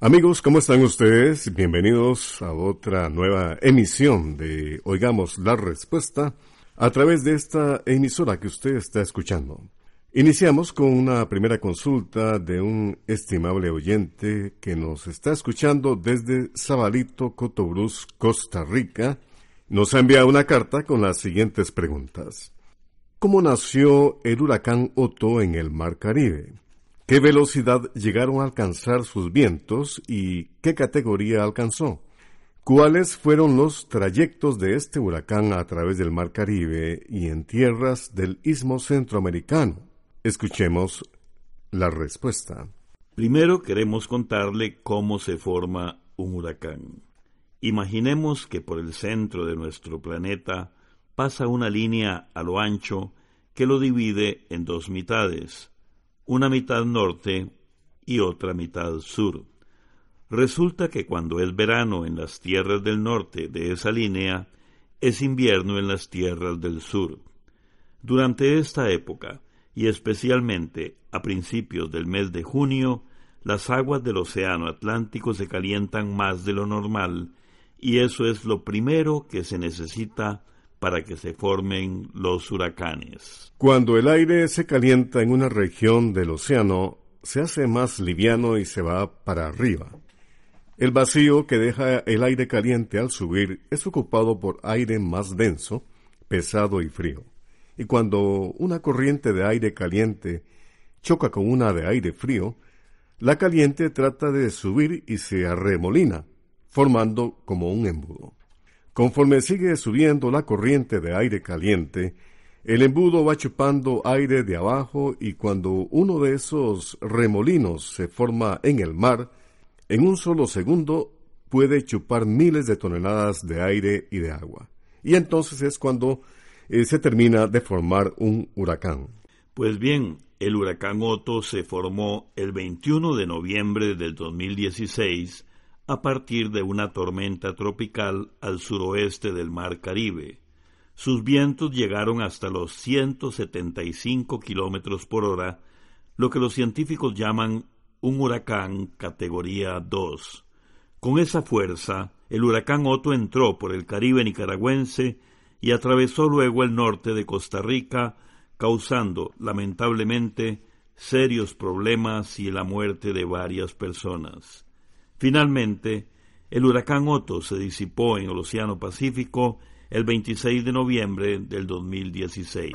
Amigos, ¿cómo están ustedes? Bienvenidos a otra nueva emisión de Oigamos la Respuesta a través de esta emisora que usted está escuchando. Iniciamos con una primera consulta de un estimable oyente que nos está escuchando desde Sabalito, Cotobruz, Costa Rica. Nos ha enviado una carta con las siguientes preguntas. ¿Cómo nació el huracán Otto en el Mar Caribe? ¿Qué velocidad llegaron a alcanzar sus vientos y qué categoría alcanzó? ¿Cuáles fueron los trayectos de este huracán a través del Mar Caribe y en tierras del Istmo Centroamericano? Escuchemos la respuesta. Primero queremos contarle cómo se forma un huracán. Imaginemos que por el centro de nuestro planeta pasa una línea a lo ancho que lo divide en dos mitades, una mitad norte y otra mitad sur. Resulta que cuando es verano en las tierras del norte de esa línea, es invierno en las tierras del sur. Durante esta época, y especialmente a principios del mes de junio, las aguas del Océano Atlántico se calientan más de lo normal, y eso es lo primero que se necesita para que se formen los huracanes. Cuando el aire se calienta en una región del océano, se hace más liviano y se va para arriba. El vacío que deja el aire caliente al subir es ocupado por aire más denso, pesado y frío. Y cuando una corriente de aire caliente choca con una de aire frío, la caliente trata de subir y se arremolina, formando como un embudo. Conforme sigue subiendo la corriente de aire caliente, el embudo va chupando aire de abajo y cuando uno de esos remolinos se forma en el mar, en un solo segundo puede chupar miles de toneladas de aire y de agua. Y entonces es cuando eh, se termina de formar un huracán. Pues bien, el huracán Otto se formó el 21 de noviembre del 2016 a partir de una tormenta tropical al suroeste del Mar Caribe. Sus vientos llegaron hasta los 175 kilómetros por hora, lo que los científicos llaman un huracán categoría 2. Con esa fuerza, el huracán Otto entró por el Caribe nicaragüense y atravesó luego el norte de Costa Rica, causando, lamentablemente, serios problemas y la muerte de varias personas. Finalmente, el huracán Otto se disipó en el Océano Pacífico el 26 de noviembre del 2016.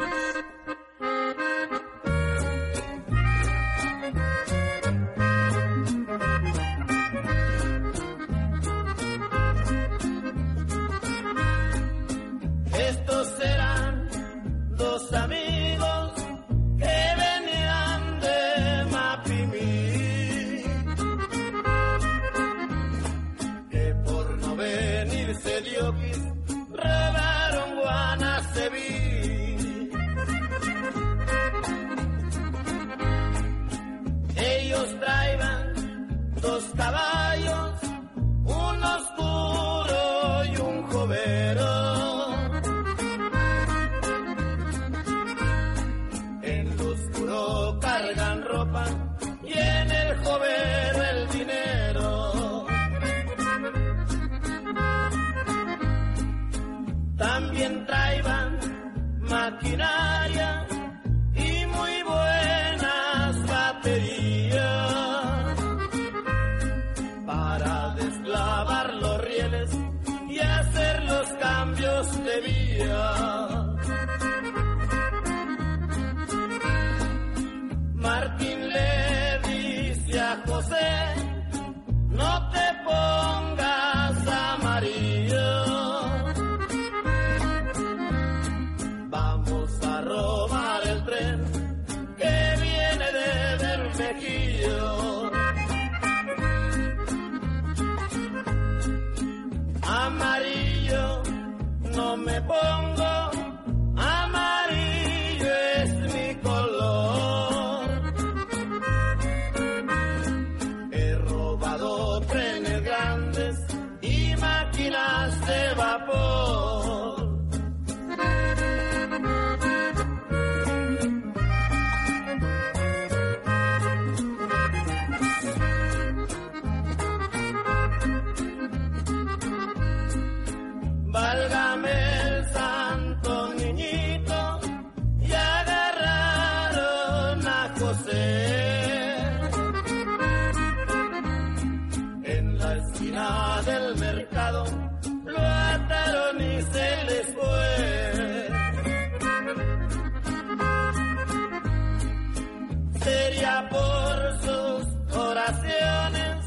Oraciones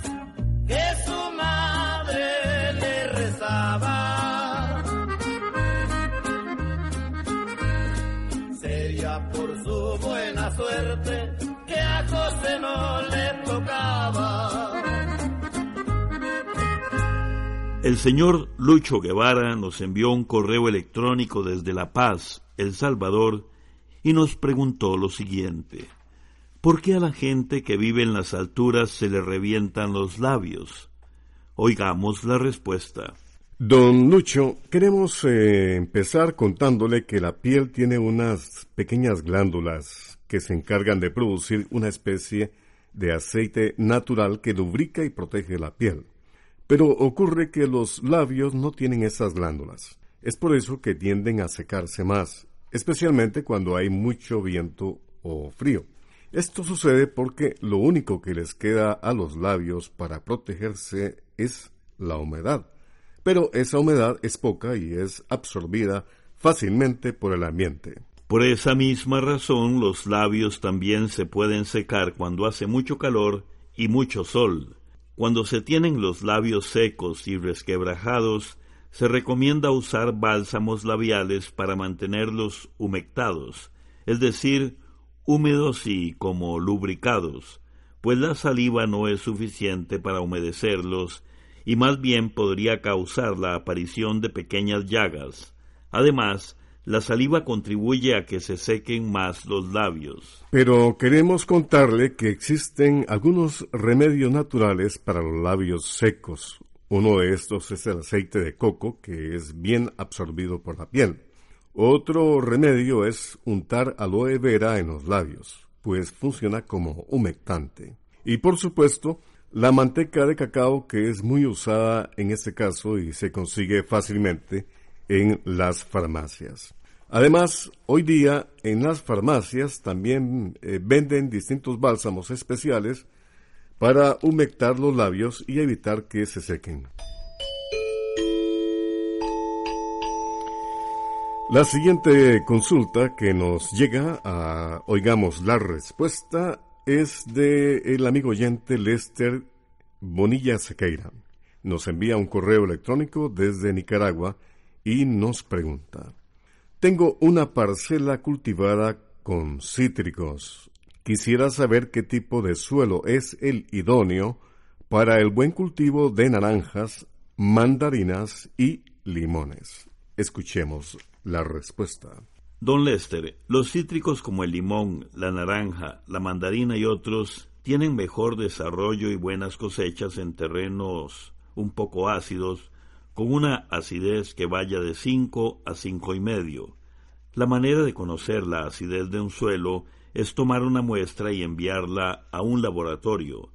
que su madre le rezaba. Sería por su buena suerte que a José no le tocaba. El señor Lucho Guevara nos envió un correo electrónico desde La Paz, El Salvador, y nos preguntó lo siguiente. ¿Por qué a la gente que vive en las alturas se le revientan los labios? Oigamos la respuesta. Don Lucho, queremos eh, empezar contándole que la piel tiene unas pequeñas glándulas que se encargan de producir una especie de aceite natural que lubrica y protege la piel. Pero ocurre que los labios no tienen esas glándulas. Es por eso que tienden a secarse más, especialmente cuando hay mucho viento o frío. Esto sucede porque lo único que les queda a los labios para protegerse es la humedad. Pero esa humedad es poca y es absorbida fácilmente por el ambiente. Por esa misma razón los labios también se pueden secar cuando hace mucho calor y mucho sol. Cuando se tienen los labios secos y resquebrajados, se recomienda usar bálsamos labiales para mantenerlos humectados, es decir, húmedos y como lubricados, pues la saliva no es suficiente para humedecerlos y más bien podría causar la aparición de pequeñas llagas. Además, la saliva contribuye a que se sequen más los labios. Pero queremos contarle que existen algunos remedios naturales para los labios secos. Uno de estos es el aceite de coco, que es bien absorbido por la piel. Otro remedio es untar aloe vera en los labios, pues funciona como humectante. Y por supuesto, la manteca de cacao, que es muy usada en este caso y se consigue fácilmente en las farmacias. Además, hoy día en las farmacias también eh, venden distintos bálsamos especiales para humectar los labios y evitar que se sequen. La siguiente consulta que nos llega Oigamos la Respuesta es de el amigo oyente Lester Bonilla Sequeira. Nos envía un correo electrónico desde Nicaragua y nos pregunta. Tengo una parcela cultivada con cítricos. Quisiera saber qué tipo de suelo es el idóneo para el buen cultivo de naranjas, mandarinas y limones. Escuchemos la respuesta. Don Lester, los cítricos como el limón, la naranja, la mandarina y otros tienen mejor desarrollo y buenas cosechas en terrenos un poco ácidos, con una acidez que vaya de 5 a cinco y medio. La manera de conocer la acidez de un suelo es tomar una muestra y enviarla a un laboratorio.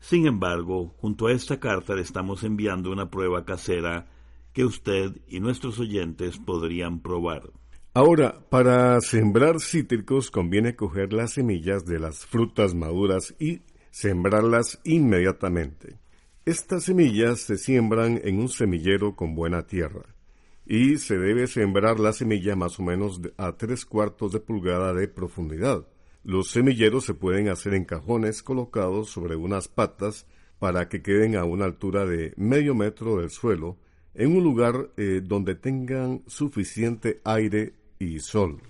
Sin embargo, junto a esta carta le estamos enviando una prueba casera que usted y nuestros oyentes podrían probar. Ahora, para sembrar cítricos conviene coger las semillas de las frutas maduras y sembrarlas inmediatamente. Estas semillas se siembran en un semillero con buena tierra y se debe sembrar la semilla más o menos a tres cuartos de pulgada de profundidad. Los semilleros se pueden hacer en cajones colocados sobre unas patas para que queden a una altura de medio metro del suelo en un lugar eh, donde tengan suficiente aire y sol.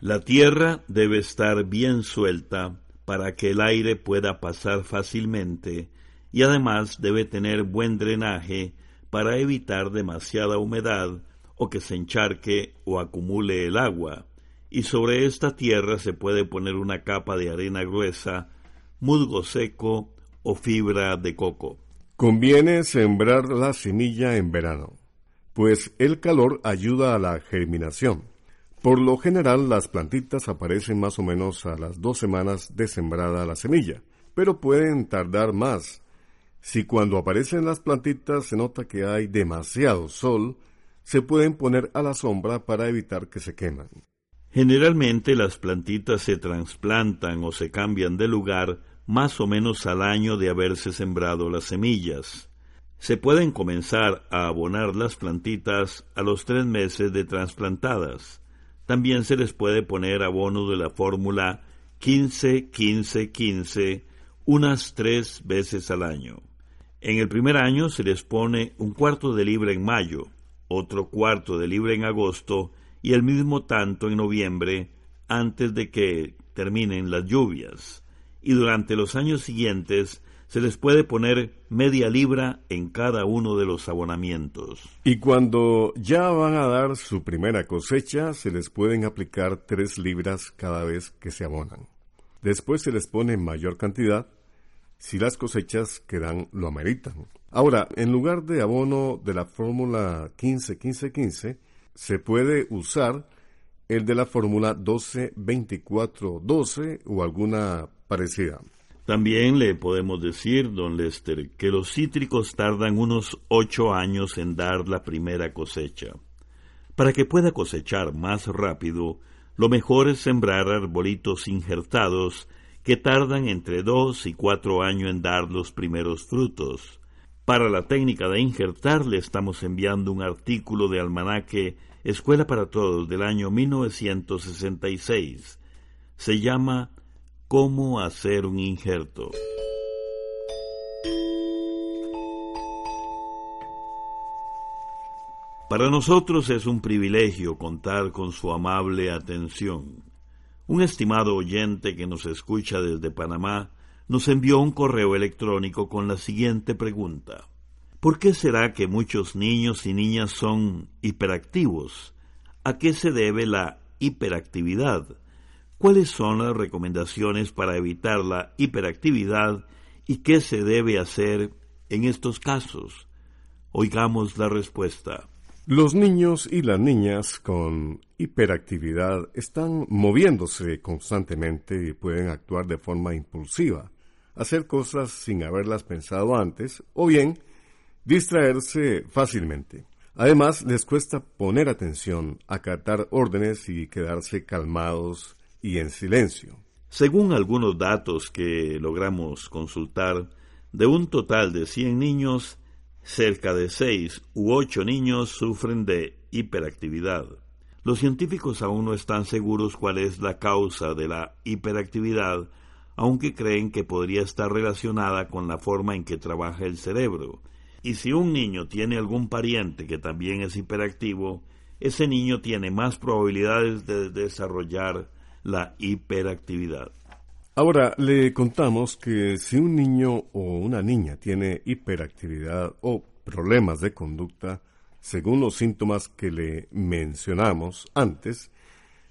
La tierra debe estar bien suelta para que el aire pueda pasar fácilmente y además debe tener buen drenaje para evitar demasiada humedad o que se encharque o acumule el agua. Y sobre esta tierra se puede poner una capa de arena gruesa, musgo seco o fibra de coco. Conviene sembrar la semilla en verano, pues el calor ayuda a la germinación. Por lo general las plantitas aparecen más o menos a las dos semanas de sembrada la semilla, pero pueden tardar más. Si cuando aparecen las plantitas se nota que hay demasiado sol, se pueden poner a la sombra para evitar que se queman. Generalmente las plantitas se trasplantan o se cambian de lugar más o menos al año de haberse sembrado las semillas. Se pueden comenzar a abonar las plantitas a los tres meses de trasplantadas. También se les puede poner abono de la fórmula 15-15-15 unas tres veces al año. En el primer año se les pone un cuarto de libra en mayo, otro cuarto de libra en agosto y el mismo tanto en noviembre antes de que terminen las lluvias. Y durante los años siguientes se les puede poner media libra en cada uno de los abonamientos. Y cuando ya van a dar su primera cosecha, se les pueden aplicar tres libras cada vez que se abonan. Después se les pone mayor cantidad si las cosechas que dan lo ameritan. Ahora, en lugar de abono de la fórmula 15-15-15, se puede usar el de la fórmula 12-24-12 o alguna También le podemos decir, don Lester, que los cítricos tardan unos ocho años en dar la primera cosecha. Para que pueda cosechar más rápido, lo mejor es sembrar arbolitos injertados que tardan entre dos y cuatro años en dar los primeros frutos. Para la técnica de injertar le estamos enviando un artículo de almanaque Escuela para Todos del año 1966. Se llama Cómo hacer un injerto. Para nosotros es un privilegio contar con su amable atención. Un estimado oyente que nos escucha desde Panamá nos envió un correo electrónico con la siguiente pregunta. ¿Por qué será que muchos niños y niñas son hiperactivos? ¿A qué se debe la hiperactividad? ¿Cuáles son las recomendaciones para evitar la hiperactividad y qué se debe hacer en estos casos? Oigamos la respuesta. Los niños y las niñas con hiperactividad están moviéndose constantemente y pueden actuar de forma impulsiva, hacer cosas sin haberlas pensado antes o bien distraerse fácilmente. Además, les cuesta poner atención, acatar órdenes y quedarse calmados y en silencio. Según algunos datos que logramos consultar, de un total de 100 niños, cerca de seis u ocho niños sufren de hiperactividad. Los científicos aún no están seguros cuál es la causa de la hiperactividad, aunque creen que podría estar relacionada con la forma en que trabaja el cerebro. Y si un niño tiene algún pariente que también es hiperactivo, ese niño tiene más probabilidades de desarrollar la hiperactividad. Ahora le contamos que si un niño o una niña tiene hiperactividad o problemas de conducta, según los síntomas que le mencionamos antes,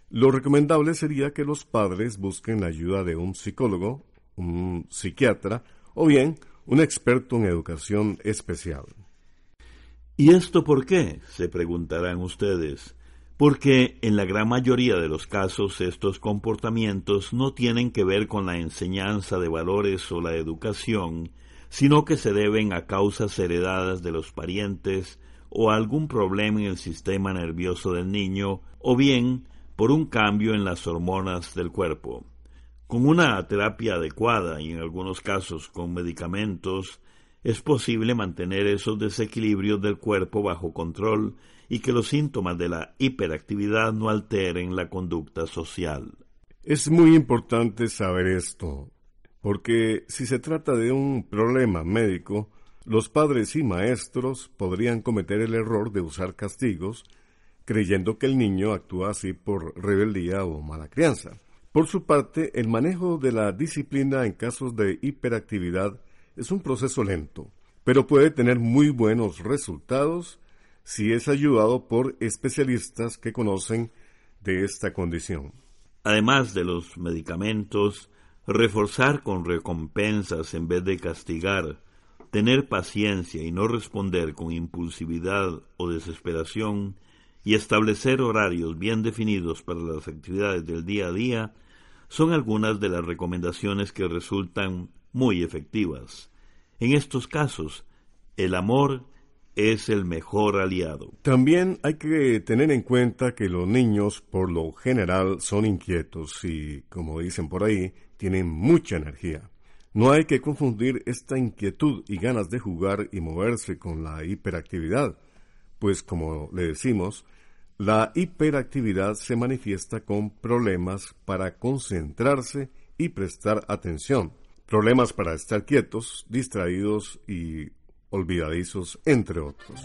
lo recomendable sería que los padres busquen la ayuda de un psicólogo, un psiquiatra o bien un experto en educación especial. ¿Y esto por qué? se preguntarán ustedes porque en la gran mayoría de los casos estos comportamientos no tienen que ver con la enseñanza de valores o la educación, sino que se deben a causas heredadas de los parientes o a algún problema en el sistema nervioso del niño, o bien por un cambio en las hormonas del cuerpo. Con una terapia adecuada y en algunos casos con medicamentos, es posible mantener esos desequilibrios del cuerpo bajo control y que los síntomas de la hiperactividad no alteren la conducta social. Es muy importante saber esto, porque si se trata de un problema médico, los padres y maestros podrían cometer el error de usar castigos creyendo que el niño actúa así por rebeldía o mala crianza. Por su parte, el manejo de la disciplina en casos de hiperactividad es un proceso lento, pero puede tener muy buenos resultados si es ayudado por especialistas que conocen de esta condición. Además de los medicamentos, reforzar con recompensas en vez de castigar, tener paciencia y no responder con impulsividad o desesperación, y establecer horarios bien definidos para las actividades del día a día, son algunas de las recomendaciones que resultan muy efectivas. En estos casos, el amor es el mejor aliado. También hay que tener en cuenta que los niños por lo general son inquietos y, como dicen por ahí, tienen mucha energía. No hay que confundir esta inquietud y ganas de jugar y moverse con la hiperactividad, pues como le decimos, la hiperactividad se manifiesta con problemas para concentrarse y prestar atención, problemas para estar quietos, distraídos y olvidadizos, entre otros.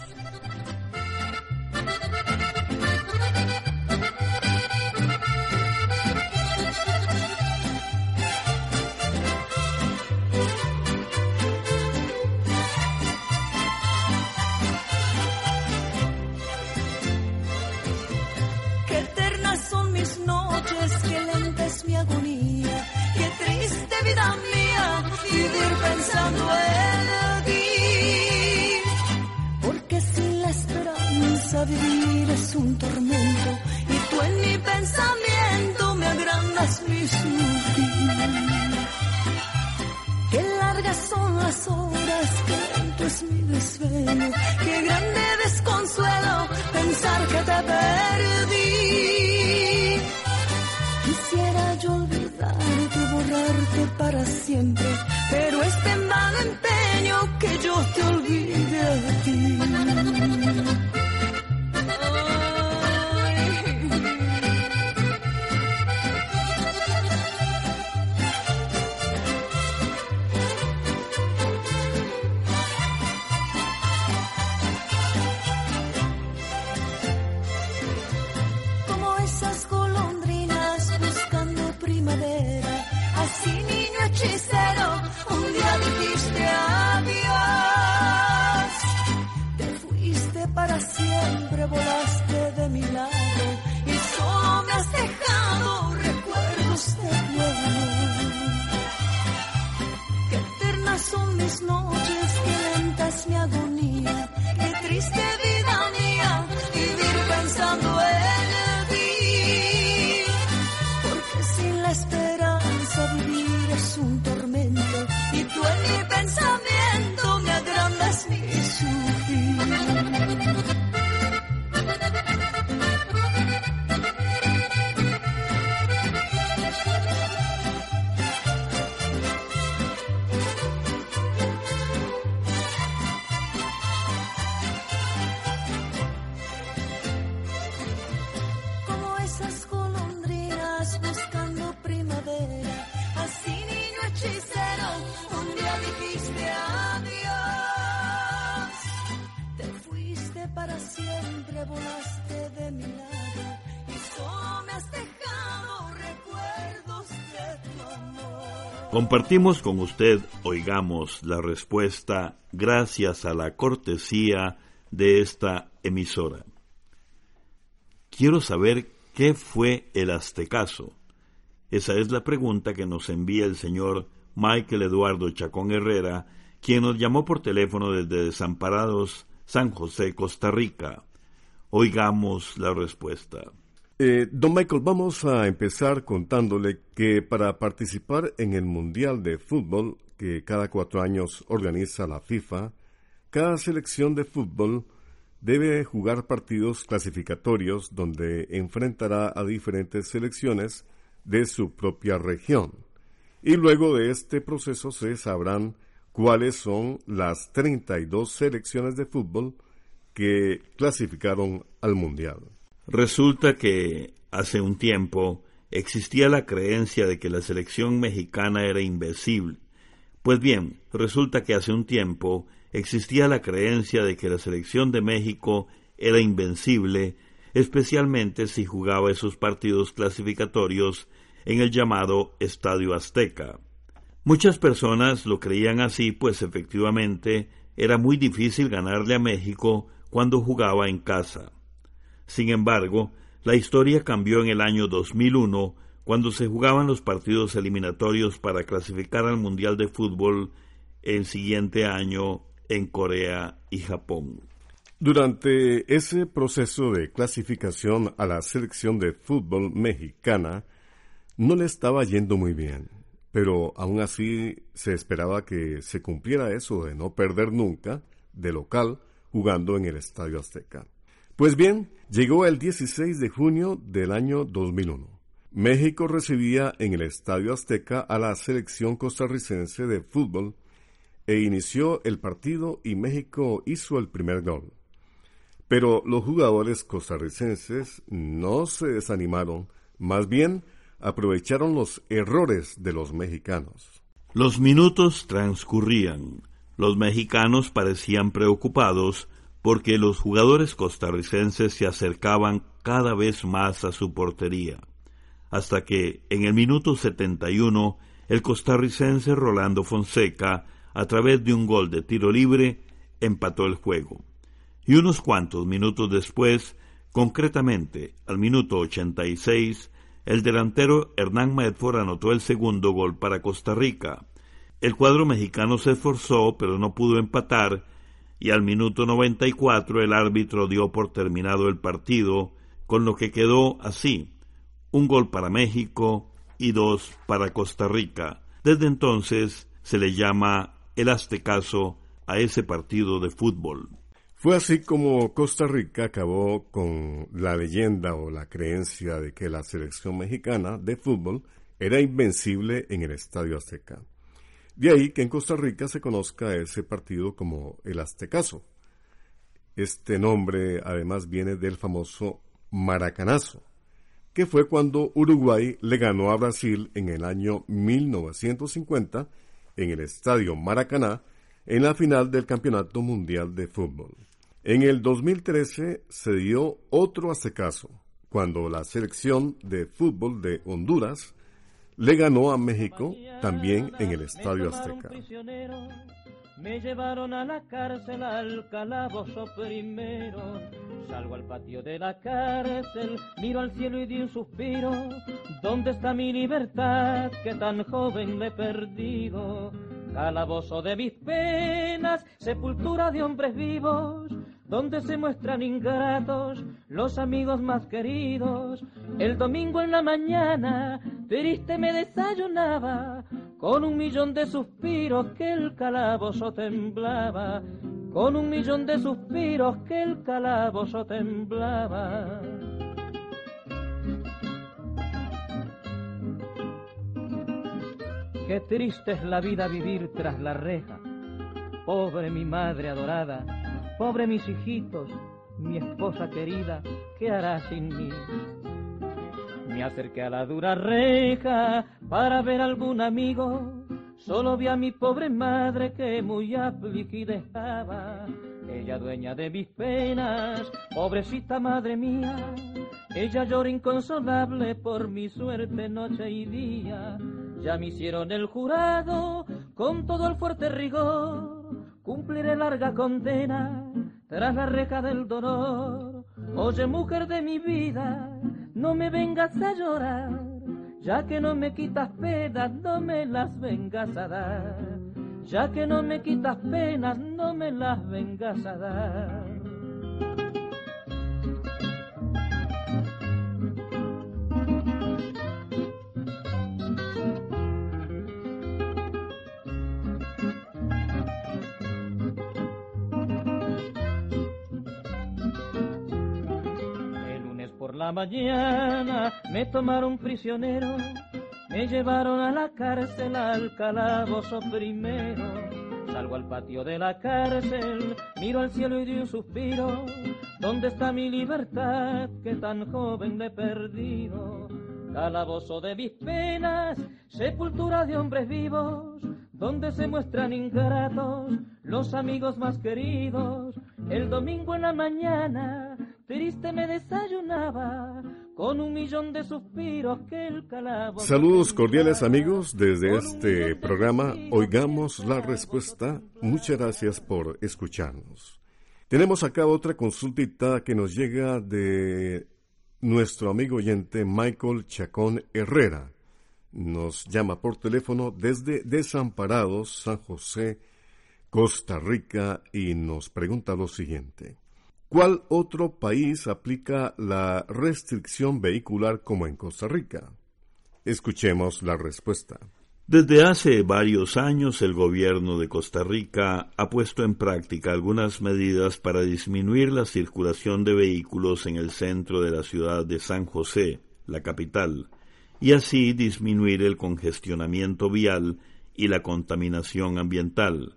Para siempre, pero es en vano empeño que yo te olvide a ti. Eternas son Compartimos con usted, oigamos la respuesta gracias a la cortesía de esta emisora. Quiero saber qué fue el aztecaso. Esa es la pregunta que nos envía el señor Michael Eduardo Chacón Herrera, quien nos llamó por teléfono desde Desamparados, San José, Costa Rica. Oigamos la respuesta. Eh, don Michael, vamos a empezar contándole que para participar en el Mundial de Fútbol que cada cuatro años organiza la FIFA, cada selección de fútbol debe jugar partidos clasificatorios donde enfrentará a diferentes selecciones de su propia región. Y luego de este proceso se sabrán cuáles son las 32 selecciones de fútbol que clasificaron al Mundial. Resulta que hace un tiempo existía la creencia de que la selección mexicana era invencible. Pues bien, resulta que hace un tiempo existía la creencia de que la selección de México era invencible, especialmente si jugaba esos partidos clasificatorios en el llamado Estadio Azteca. Muchas personas lo creían así, pues efectivamente era muy difícil ganarle a México cuando jugaba en casa. Sin embargo, la historia cambió en el año 2001, cuando se jugaban los partidos eliminatorios para clasificar al Mundial de Fútbol el siguiente año en Corea y Japón. Durante ese proceso de clasificación a la selección de fútbol mexicana, no le estaba yendo muy bien, pero aún así se esperaba que se cumpliera eso de no perder nunca, de local, jugando en el Estadio Azteca. Pues bien, llegó el 16 de junio del año 2001. México recibía en el Estadio Azteca a la selección costarricense de fútbol e inició el partido y México hizo el primer gol. Pero los jugadores costarricenses no se desanimaron, más bien aprovecharon los errores de los mexicanos. Los minutos transcurrían. Los mexicanos parecían preocupados porque los jugadores costarricenses se acercaban cada vez más a su portería, hasta que en el minuto 71 el costarricense Rolando Fonseca, a través de un gol de tiro libre, empató el juego. Y unos cuantos minutos después, concretamente al minuto 86, el delantero Hernán Medford anotó el segundo gol para Costa Rica. El cuadro mexicano se esforzó, pero no pudo empatar, y al minuto 94 el árbitro dio por terminado el partido, con lo que quedó así, un gol para México y dos para Costa Rica. Desde entonces se le llama el Aztecaso a ese partido de fútbol. Fue así como Costa Rica acabó con la leyenda o la creencia de que la selección mexicana de fútbol era invencible en el Estadio Azteca. De ahí que en Costa Rica se conozca ese partido como el Aztecaso. Este nombre además viene del famoso Maracanazo, que fue cuando Uruguay le ganó a Brasil en el año 1950 en el Estadio Maracaná en la final del Campeonato Mundial de Fútbol. En el 2013 se dio otro Aztecaso, cuando la selección de fútbol de Honduras le ganó a México también en el Estadio Azteca. Me llevaron a la cárcel al calabozo primero. Salgo al patio de la cárcel, miro al cielo y di un suspiro. ¿Dónde está mi libertad que tan joven le he perdido? Calabozo de mis penas, sepultura de hombres vivos donde se muestran ingratos los amigos más queridos. El domingo en la mañana, triste me desayunaba, con un millón de suspiros que el calabozo temblaba, con un millón de suspiros que el calabozo temblaba. Qué triste es la vida vivir tras la reja, pobre mi madre adorada Pobre mis hijitos, mi esposa querida, ¿qué hará sin mí? Me acerqué a la dura reja para ver algún amigo. Solo vi a mi pobre madre que muy afligida estaba. Ella dueña de mis penas, pobrecita madre mía. Ella llora inconsolable por mi suerte noche y día. Ya me hicieron el jurado con todo el fuerte rigor. Cumpliré larga condena tras la reja del dolor. Oye, mujer de mi vida, no me vengas a llorar, ya que no me quitas penas, no me las vengas a dar. Ya que no me quitas penas, no me las vengas a dar. La mañana me tomaron prisionero, me llevaron a la cárcel al calabozo primero. Salgo al patio de la cárcel, miro al cielo y di un suspiro. ¿Dónde está mi libertad que tan joven le he perdido? Calabozo de mis penas, sepultura de hombres vivos, donde se muestran ingratos los amigos más queridos. El domingo en la mañana triste me desayunaba con un millón de suspiros que el calabozo. Saludos cordiales amigos desde este programa Oigamos la Respuesta. Muchas gracias por escucharnos. Tenemos acá otra consultita que nos llega de nuestro amigo oyente Michael Chacón Herrera. Nos llama por teléfono desde Desamparados, San José, Costa Rica, y nos pregunta lo siguiente. ¿Cuál otro país aplica la restricción vehicular como en Costa Rica? Escuchemos la respuesta. Desde hace varios años el gobierno de Costa Rica ha puesto en práctica algunas medidas para disminuir la circulación de vehículos en el centro de la ciudad de San José, la capital, y así disminuir el congestionamiento vial y la contaminación ambiental.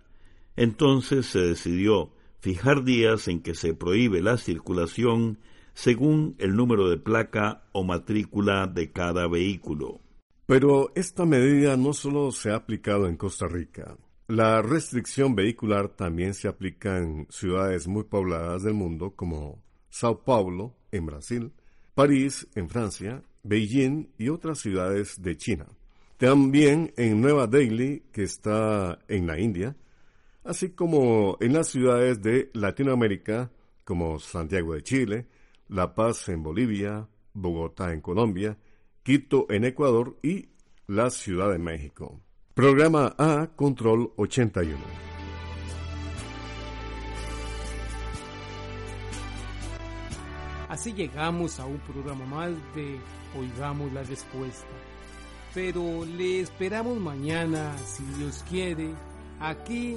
Entonces se decidió fijar días en que se prohíbe la circulación según el número de placa o matrícula de cada vehículo. Pero esta medida no solo se ha aplicado en Costa Rica. La restricción vehicular también se aplica en ciudades muy pobladas del mundo como Sao Paulo, en Brasil, París, en Francia, Beijing y otras ciudades de China. También en Nueva Delhi, que está en la India, así como en las ciudades de Latinoamérica como Santiago de Chile, La Paz en Bolivia, Bogotá en Colombia, Quito en Ecuador y la Ciudad de México. Programa A Control 81. Así llegamos a un programa más de Oigamos la Respuesta. Pero le esperamos mañana, si Dios quiere, aquí